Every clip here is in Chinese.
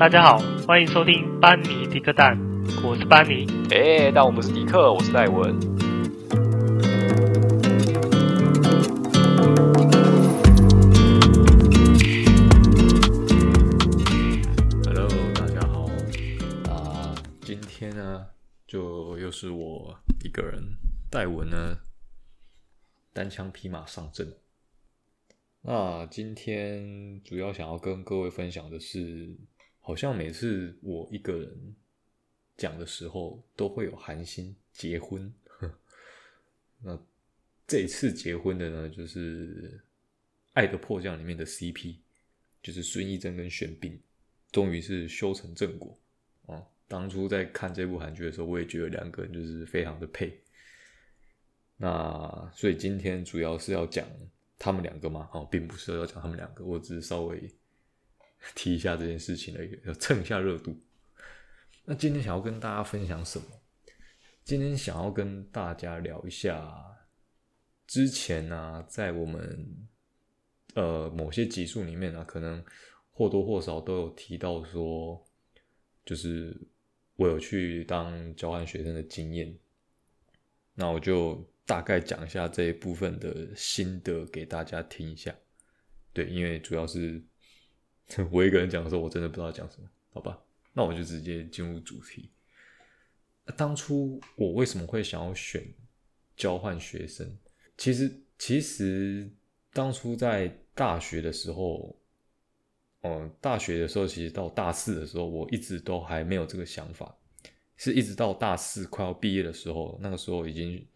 大家好，欢迎收听班尼迪克蛋，我是班尼。哎，但我不是迪克，我是戴文。Hello，大家好。啊，今天呢，就又是我一个人，戴文呢，单枪匹马上阵。那今天主要想要跟各位分享的是，好像每次我一个人讲的时候，都会有韩星结婚。那这一次结婚的呢，就是《爱的迫降》里面的 CP，就是孙艺珍跟玄彬，终于是修成正果啊！当初在看这部韩剧的时候，我也觉得两个人就是非常的配。那所以今天主要是要讲。他们两个吗？哦，并不是要讲他们两个，我只是稍微 提一下这件事情而已，要蹭一下热度。那今天想要跟大家分享什么？今天想要跟大家聊一下，之前呢、在我们呃某些集数里面呢、可能或多或少都有提到说，就是我有去当交换学生的经验，那我就。大概讲一下这一部分的心得给大家听一下，对，因为主要是 我一个人讲的时候，我真的不知道讲什么，好吧？那我就直接进入主题。当初我为什么会想要选交换学生？其实，其实当初在大学的时候，嗯，大学的时候，其实到大四的时候，我一直都还没有这个想法，是一直到大四快要毕业的时候，那个时候已经。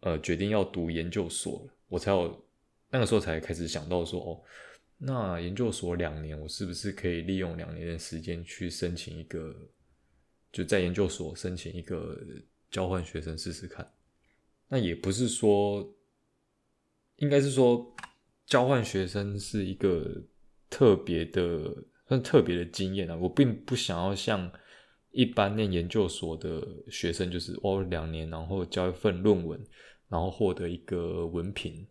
呃，决定要读研究所了，我才有那个时候才开始想到说，哦，那研究所两年，我是不是可以利用两年的时间去申请一个，就在研究所申请一个交换学生试试看？那也不是说，应该是说，交换学生是一个特别的，算特别的经验啊。我并不想要像一般念研究所的学生，就是哦两年，然后交一份论文。然后获得一个文凭，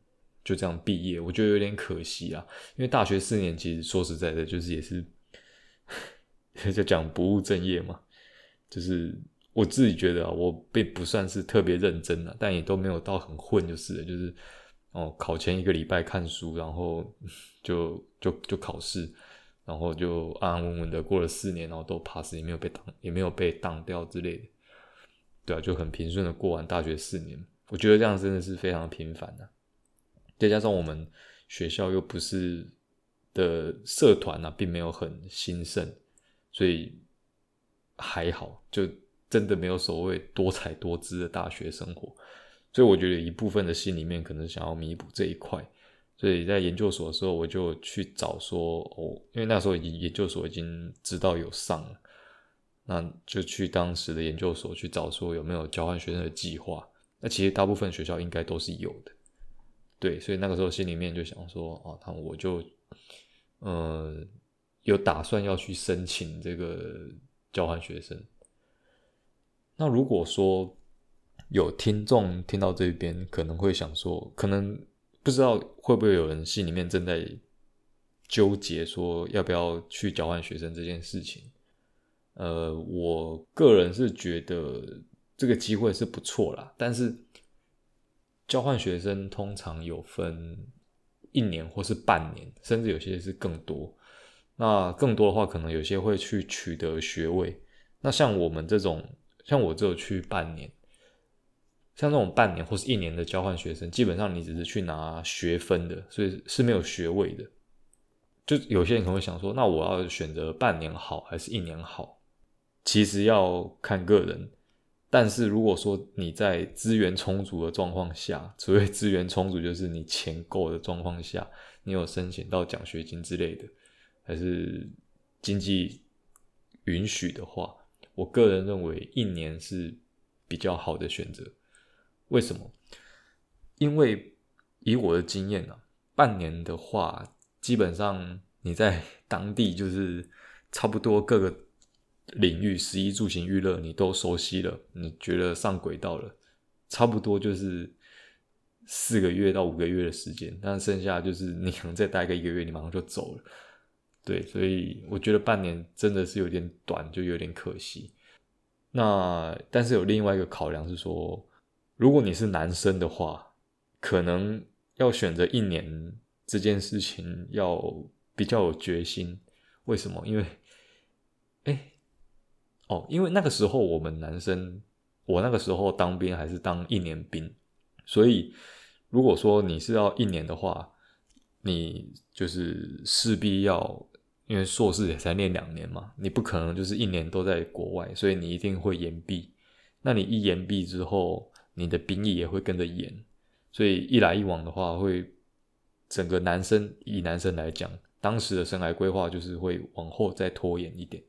就这样毕业，我觉得有点可惜啊。因为大学四年，其实说实在的，就是也是 就讲不务正业嘛。就是我自己觉得啊，我并不算是特别认真的，但也都没有到很混，就是，就是哦，考前一个礼拜看书，然后 就就就考试，然后就安安稳稳的过了四年，然后都 pass，也没有被挡，也没有被当掉之类的。对啊，就很平顺的过完大学四年。我觉得这样真的是非常平凡的，再加上我们学校又不是的社团啊，并没有很兴盛，所以还好，就真的没有所谓多彩多姿的大学生活。所以我觉得一部分的心里面可能想要弥补这一块，所以在研究所的时候，我就去找说哦，因为那时候已经研究所已经知道有上了，那就去当时的研究所去找说有没有交换学生的计划。那其实大部分学校应该都是有的，对，所以那个时候心里面就想说，啊，那我就，呃，有打算要去申请这个交换学生。那如果说有听众听到这边，可能会想说，可能不知道会不会有人心里面正在纠结，说要不要去交换学生这件事情。呃，我个人是觉得。这个机会是不错啦，但是交换学生通常有分一年或是半年，甚至有些是更多。那更多的话，可能有些会去取得学位。那像我们这种，像我只有去半年，像这种半年或是一年的交换学生，基本上你只是去拿学分的，所以是没有学位的。就有些人可能会想说，那我要选择半年好还是一年好？其实要看个人。但是如果说你在资源充足的状况下，所谓资源充足就是你钱够的状况下，你有申请到奖学金之类的，还是经济允许的话，我个人认为一年是比较好的选择。为什么？因为以我的经验啊，半年的话，基本上你在当地就是差不多各个。领域，食衣住行娱乐你都熟悉了，你觉得上轨道了，差不多就是四个月到五个月的时间，但剩下就是你可能再待个一个月，你马上就走了。对，所以我觉得半年真的是有点短，就有点可惜。那但是有另外一个考量是说，如果你是男生的话，可能要选择一年这件事情要比较有决心。为什么？因为，哎，哦，因为那个时候我们男生，我那个时候当兵还是当一年兵，所以如果说你是要一年的话，你就是势必要。因为硕士也才念两年嘛，你不可能就是一年都在国外，所以你一定会延毕。那你一延毕之后，你的兵役也会跟着延，所以一来一往的话，会整个男生以男生来讲，当时的生涯规划就是会往后再拖延一点。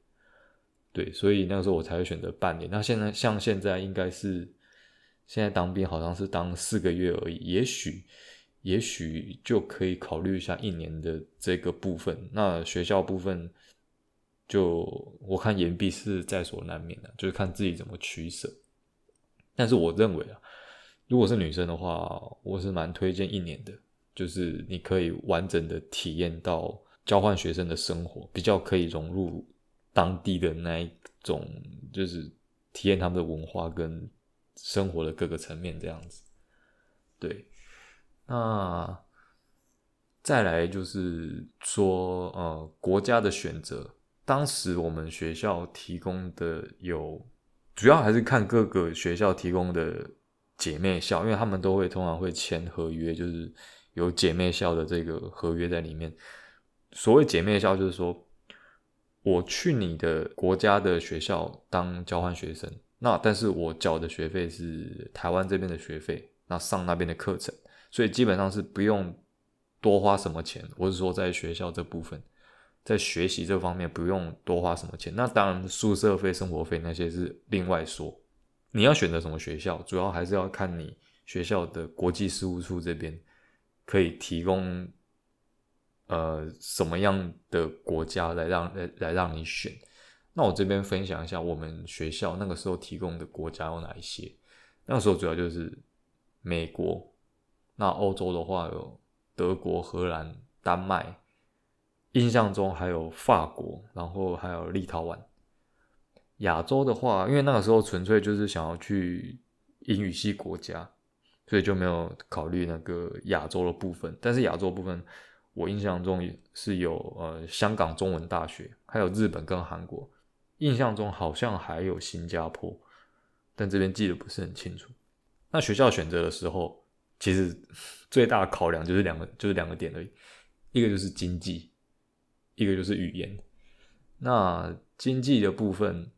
对，所以那个时候我才会选择半年。那现在像现在应该是现在当兵好像是当四个月而已，也许。也许就可以考虑一下一年的这个部分。那学校部分，就我看延毕是在所难免的，就是看自己怎么取舍。但是我认为啊，如果是女生的话，我是蛮推荐一年的，就是你可以完整的体验到交换学生的生活，比较可以融入当地的那一种，就是体验他们的文化跟生活的各个层面这样子。对。那再来就是说，呃，国家的选择，当时我们学校提供的有，主要还是看各个学校提供的姐妹校，因为他们都会通常会签合约，就是有姐妹校的这个合约在里面。所谓姐妹校，就是说我去你的国家的学校当交换学生，那但是我缴的学费是台湾这边的学费，那上那边的课程。所以基本上是不用多花什么钱，我是说在学校这部分，在学习这方面不用多花什么钱。那当然宿舍费、生活费那些是另外说。你要选择什么学校，主要还是要看你学校的国际事务处这边可以提供呃什么样的国家来让来来让你选。那我这边分享一下我们学校那个时候提供的国家有哪一些。那个时候主要就是美国。那欧洲的话有德国、荷兰、丹麦，印象中还有法国，然后还有立陶宛。亚洲的话，因为那个时候纯粹就是想要去英语系国家，所以就没有考虑那个亚洲的部分。但是亚洲部分，我印象中是有呃香港中文大学，还有日本跟韩国。印象中好像还有新加坡，但这边记得不是很清楚。那学校选择的时候。其实 最大的考量就是两个，就是两个点而已，一个就是经济，一个就是语言。那经济的部分，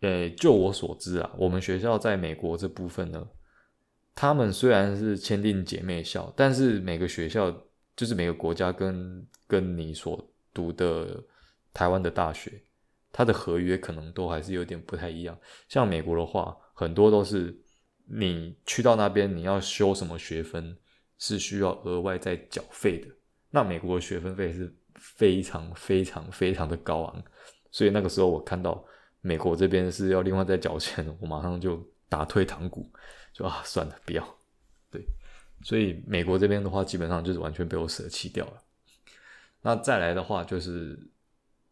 诶，就我所知啊，我们学校在美国这部分呢，他们虽然是签订姐妹校，但是每个学校就是每个国家跟跟你所读的台湾的大学，它的合约可能都还是有点不太一样。像美国的话，很多都是。你去到那边，你要修什么学分是需要额外再缴费的。那美国的学分费是非常非常非常的高昂，所以那个时候我看到美国这边是要另外再缴钱，我马上就打退堂鼓，就啊算了，不要。对，所以美国这边的话，基本上就是完全被我舍弃掉了。那再来的话就是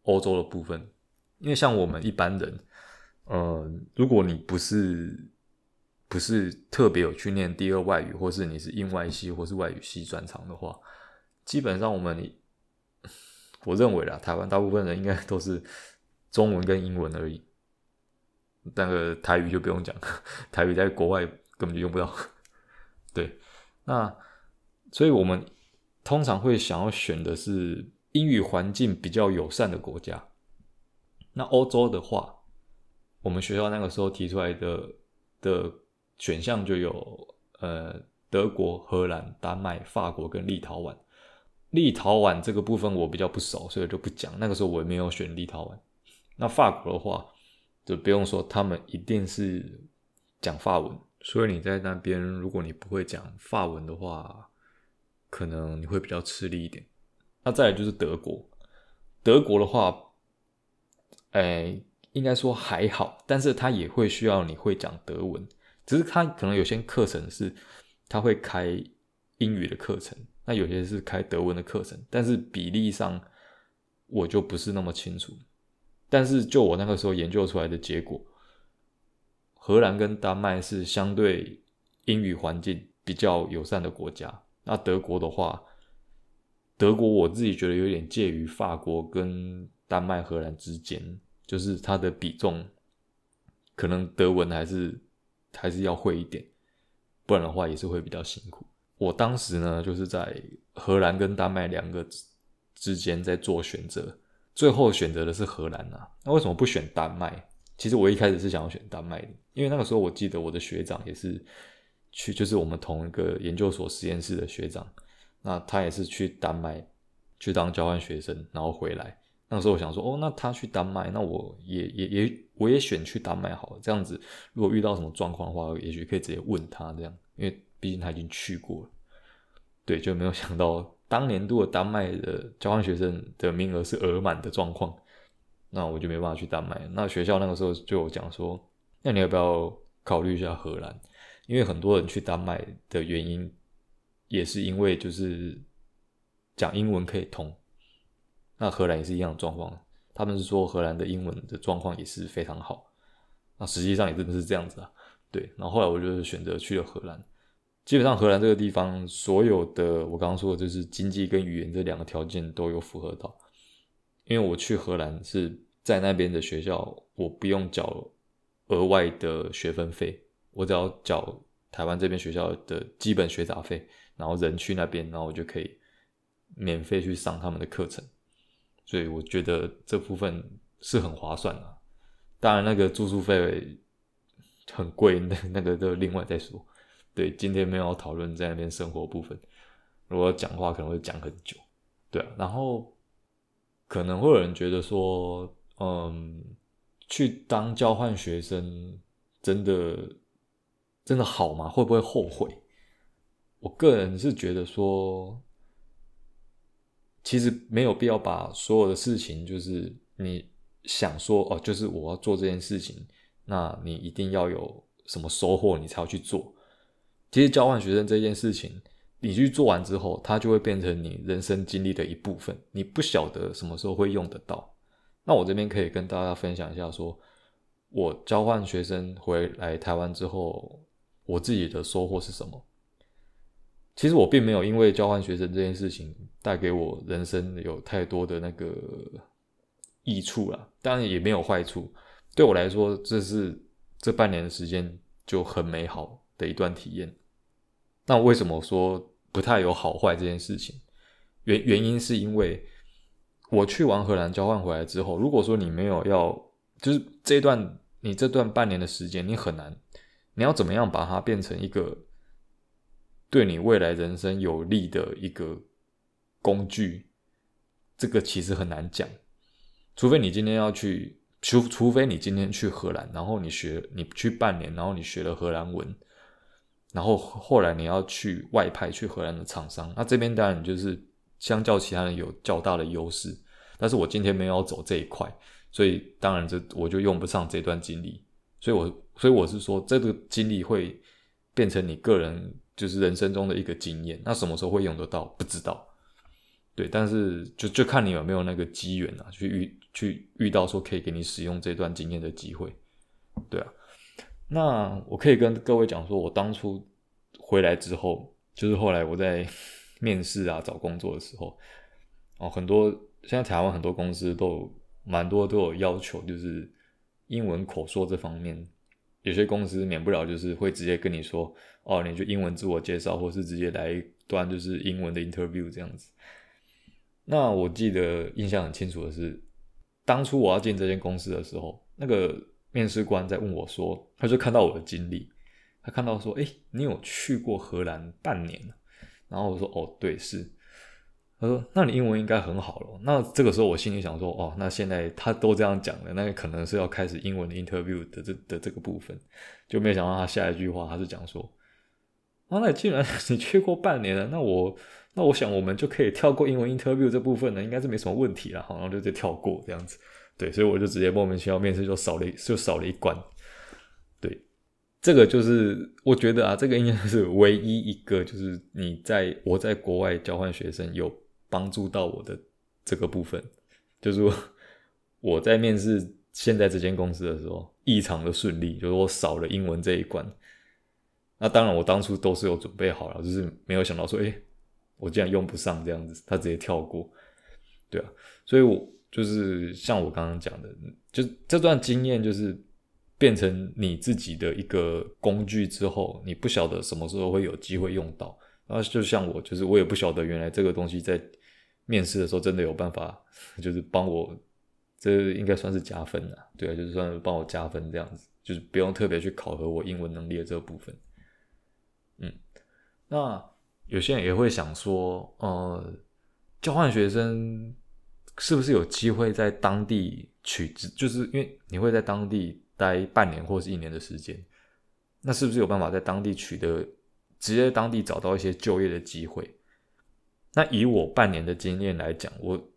欧洲的部分，因为像我们一般人，呃，如果你不是不是特别有去念第二外语，或是你是英外系或是外语系专长的话，基本上我们，我认为啦，台湾大部分人应该都是中文跟英文而已。那个台语就不用讲，台语在国外根本就用不到。对，那所以我们通常会想要选的是英语环境比较友善的国家。那欧洲的话，我们学校那个时候提出来的的。选项就有呃德国、荷兰、丹麦、法国跟立陶宛。立陶宛这个部分我比较不熟，所以就不讲。那个时候我也没有选立陶宛。那法国的话就不用说，他们一定是讲法文，所以你在那边如果你不会讲法文的话，可能你会比较吃力一点。那再来就是德国，德国的话，哎，应该说还好，但是他也会需要你会讲德文。只是他可能有些课程是他会开英语的课程，那有些是开德文的课程，但是比例上我就不是那么清楚。但是就我那个时候研究出来的结果，荷兰跟丹麦是相对英语环境比较友善的国家。那德国的话，德国我自己觉得有点介于法国跟丹麦、荷兰之间，就是它的比重，可能德文还是还是要会一点，不然的话也是会比较辛苦。我当时呢，就是在荷兰跟丹麦两个之间在做选择。最后选择的是荷兰啊，那为什么不选丹麦？其实我一开始是想要选丹麦的，因为那个时候我记得我的学长也是去，就是我们同一个研究所实验室的学长，那他也是去丹麦去当交换学生，然后回来。那个时候我想说，哦，那他去丹麦，那我也也也我也选去丹麦好了，这样子如果遇到什么状况的话，也许可以直接问他这样，因为毕竟他已经去过了。对，就没有想到。当年度的丹麦的交换学生的名额是额满的状况，那我就没办法去丹麦。那学校那个时候就有讲说，那你要不要考虑一下荷兰？因为很多人去丹麦的原因，也是因为就是讲英文可以通。那荷兰也是一样的状况，他们是说荷兰的英文的状况也是非常好。那实际上也真的是这样子啊，对。然后后来我就选择去了荷兰。基本上荷兰这个地方，所有的我刚刚说的就是经济跟语言这两个条件都有符合到。因为我去荷兰是在那边的学校，我不用缴额外的学分费，我只要缴台湾这边学校的基本学杂费，然后人去那边，然后我就可以免费去上他们的课程。所以我觉得这部分是很划算的。当然，那个住宿费很贵，那那个都另外再说。对，今天没有讨论在那边生活部分。如果讲话可能会讲很久，对啊。然后可能会有人觉得说，嗯，去当交换学生真的真的好吗？会不会后悔？我个人是觉得说，其实没有必要把所有的事情，就是你想说哦，就是我要做这件事情，那你一定要有什么收获，你才要去做。其实交换学生这件事情，你去做完之后，它就会变成你人生经历的一部分。你不晓得什么时候会用得到。那我这边可以跟大家分享一下说，我交换学生回来台湾之后，我自己的收获是什么？其实我并没有因为交换学生这件事情带给我人生有太多的那个益处啦，当然也没有坏处。对我来说，这是这半年的时间就很美好的一段体验。那为什么说不太有好坏这件事情？原原因是因为我去完荷兰交换回来之后，如果说你没有要，就是这段你这段半年的时间，你很难，你要怎么样把它变成一个对你未来人生有利的一个工具？这个其实很难讲，除非你今天要去，除除非你今天去荷兰，然后你学，你去半年，然后你学了荷兰文。然后后来你要去外派去荷兰的厂商，那这边当然就是相较其他人有较大的优势。但是我今天没有走这一块，所以当然这我就用不上这段经历。所以我所以我是说，这个经历会变成你个人就是人生中的一个经验。那什么时候会用得到？不知道。对，但是就就看你有没有那个机缘啊，去遇去遇到说可以给你使用这段经验的机会。对啊。那我可以跟各位讲说，我当初回来之后，就是后来我在 面试啊、找工作的时候，哦，很多现在台湾很多公司都蛮多都有要求，就是英文口说这方面，有些公司免不了就是会直接跟你说，哦，你就英文自我介绍，或是直接来一段就是英文的 interview 这样子。那我记得印象很清楚的是，当初我要进这间公司的时候，那个。面试官在问我说：“他就看到我的经历，他看到说，哎、你有去过荷兰半年。”然后我说：“哦，对，是。”他说：“那你英文应该很好了。”那这个时候我心里想说：“哦，那现在他都这样讲了，那可能是要开始英文的 interview 的这的这个部分。”就没想到他下一句话，他是讲说：“啊，那既然你去过半年了，那我那我想我们就可以跳过英文 interview 这部分了，应该是没什么问题了。”好，然后就直接跳过这样子。对，所以我就直接莫名其妙面试就少了就少了一关。对，这个就是我觉得啊，这个应该是唯一一个就是你在我在国外交换学生有帮助到我的这个部分，就是说我在面试现在这间公司的时候异常的顺利，就是我少了英文这一关。那当然，我当初都是有准备好了，就是没有想到说，哎，我竟然用不上这样子，他直接跳过，对啊，所以我就是像我刚刚讲的，就这段经验就是变成你自己的一个工具之后，你不晓得什么时候会有机会用到。然后就像我，就是我也不晓得原来这个东西在面试的时候真的有办法，就是帮我，这应该算是加分了，对啊，就是算是帮我加分这样子，就是不用特别去考核我英文能力的这个部分。嗯，那有些人也会想说，呃，交换学生是不是有机会在当地取职？就是因为你会在当地待半年或是一年的时间，那是不是有办法在当地取得？直接当地找到一些就业的机会。那以我半年的经验来讲，我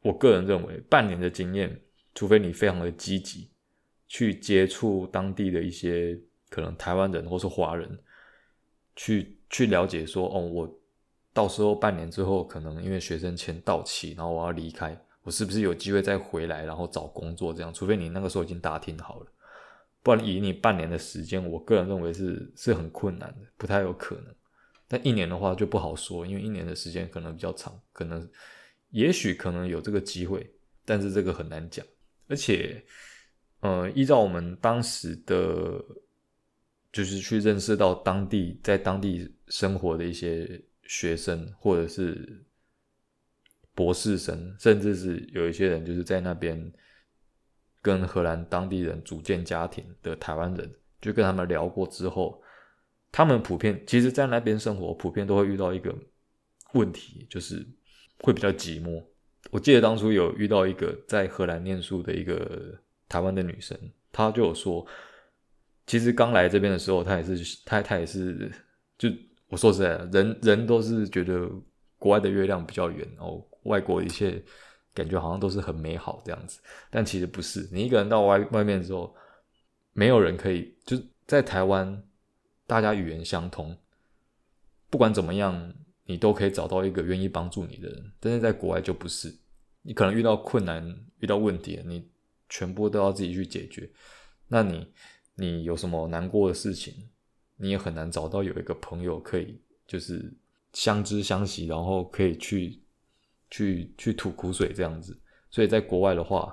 我个人认为，半年的经验，除非你非常的积极，去接触当地的一些可能台湾人或是华人，去去了解说，哦，我到时候半年之后，可能因为学生签到期，然后我要离开，我是不是有机会再回来，然后找工作这样？除非你那个时候已经打听好了。不然以你半年的时间，我个人认为是是很困难的，不太有可能。但一年的话就不好说，因为一年的时间可能比较长，可能也许可能有这个机会，但是这个很难讲。而且，呃，依照我们当时的，就是去认识到当地在当地生活的一些学生，或者是博士生，甚至是有一些人就是在那边。跟荷兰当地人组建家庭的台湾人，就跟他们聊过之后，他们普遍其实，在那边生活，普遍都会遇到一个问题，就是会比较寂寞。我记得当初有遇到一个在荷兰念书的一个台湾的女生，她就有说，其实刚来这边的时候，她也是，她她也是，就我说实在，人人都是觉得国外的月亮比较圆，然后外国一切。感觉好像都是很美好这样子，但其实不是。你一个人到外外面之后，没有人可以就在台湾，大家语言相通，不管怎么样，你都可以找到一个愿意帮助你的人。但是在国外就不是，你可能遇到困难、遇到问题，你全部都要自己去解决。那你你有什么难过的事情，你也很难找到有一个朋友可以就是相知相惜，然后可以去。去去吐苦水这样子，所以在国外的话，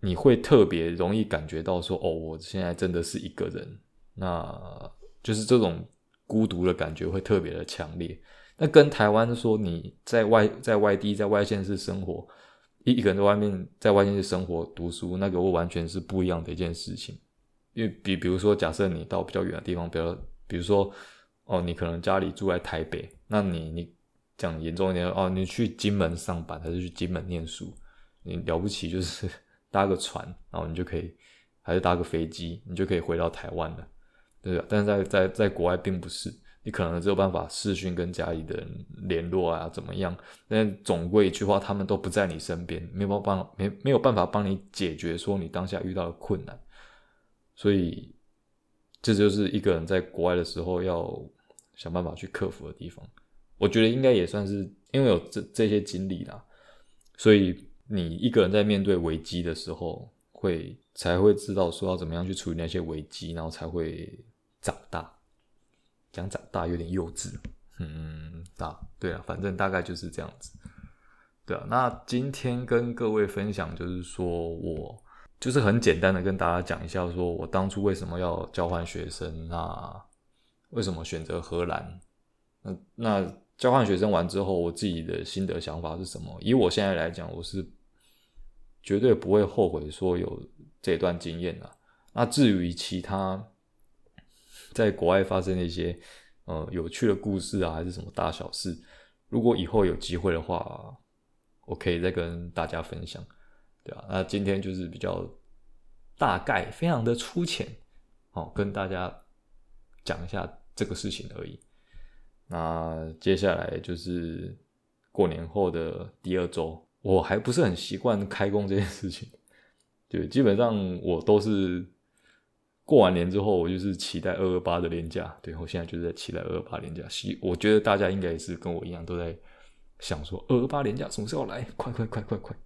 你会特别容易感觉到说，哦，我现在真的是一个人，那就是这种孤独的感觉会特别的强烈。那跟台湾说你在外在外地在外县市生活，一一个人在外面在外县市生活读书，那个会完全是不一样的一件事情。因为比比如说，假设你到比较远的地方，比如比如说，哦，你可能家里住在台北，那你你。讲严重一点哦，你去金门上班还是去金门念书？你了不起就是 搭个船，然后你就可以，还是搭个飞机，你就可以回到台湾了，对吧？但是在在在国外并不是，你可能只有办法视讯跟家里的人联络啊，怎么样？但总归一句话，他们都不在你身边，没有办法没没有办法帮你解决说你当下遇到的困难，所以这就是一个人在国外的时候要想办法去克服的地方。我觉得应该也算是因为有这这些经历啦，所以你一个人在面对危机的时候，会才会知道说要怎么样去处理那些危机，然后才会长大。讲长大有点幼稚，嗯，大对啊，反正大概就是这样子。对啊，那今天跟各位分享就是说我就是很简单的跟大家讲一下，说我当初为什么要交换学生，那为什么选择荷兰？那那。交换学生完之后，我自己的心得想法是什么？以我现在来讲，我是绝对不会后悔说有这段经验的。那至于其他在国外发生的一些呃有趣的故事啊，还是什么大小事，如果以后有机会的话，我可以再跟大家分享，对吧？那今天就是比较大概，非常的粗浅，好，跟大家讲一下这个事情而已。那接下来就是过年后的第二周，我还不是很习惯开工这件事情。对，基本上我都是过完年之后，我就是期待二二八的连假。对，我现在就是在期待二二八连假。希我觉得大家应该也是跟我一样，都在想说二二八连假什么时候来？快快快快快！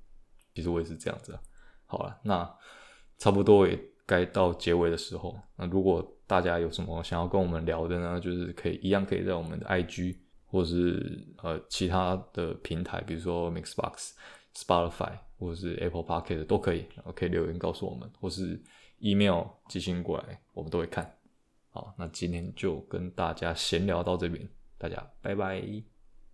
其实我也是这样子。好了，那差不多也该到结尾的时候。那如果大家有什么想要跟我们聊的呢？就是可以一样可以在我们的 IG 或是呃其他的平台，比如说 Mixbox、Spotify 或者是 Apple Pocket 都可以，然后可以留言告诉我们，或是 email 寄信过来，我们都会看。好，那今天就跟大家闲聊到这边，大家拜拜。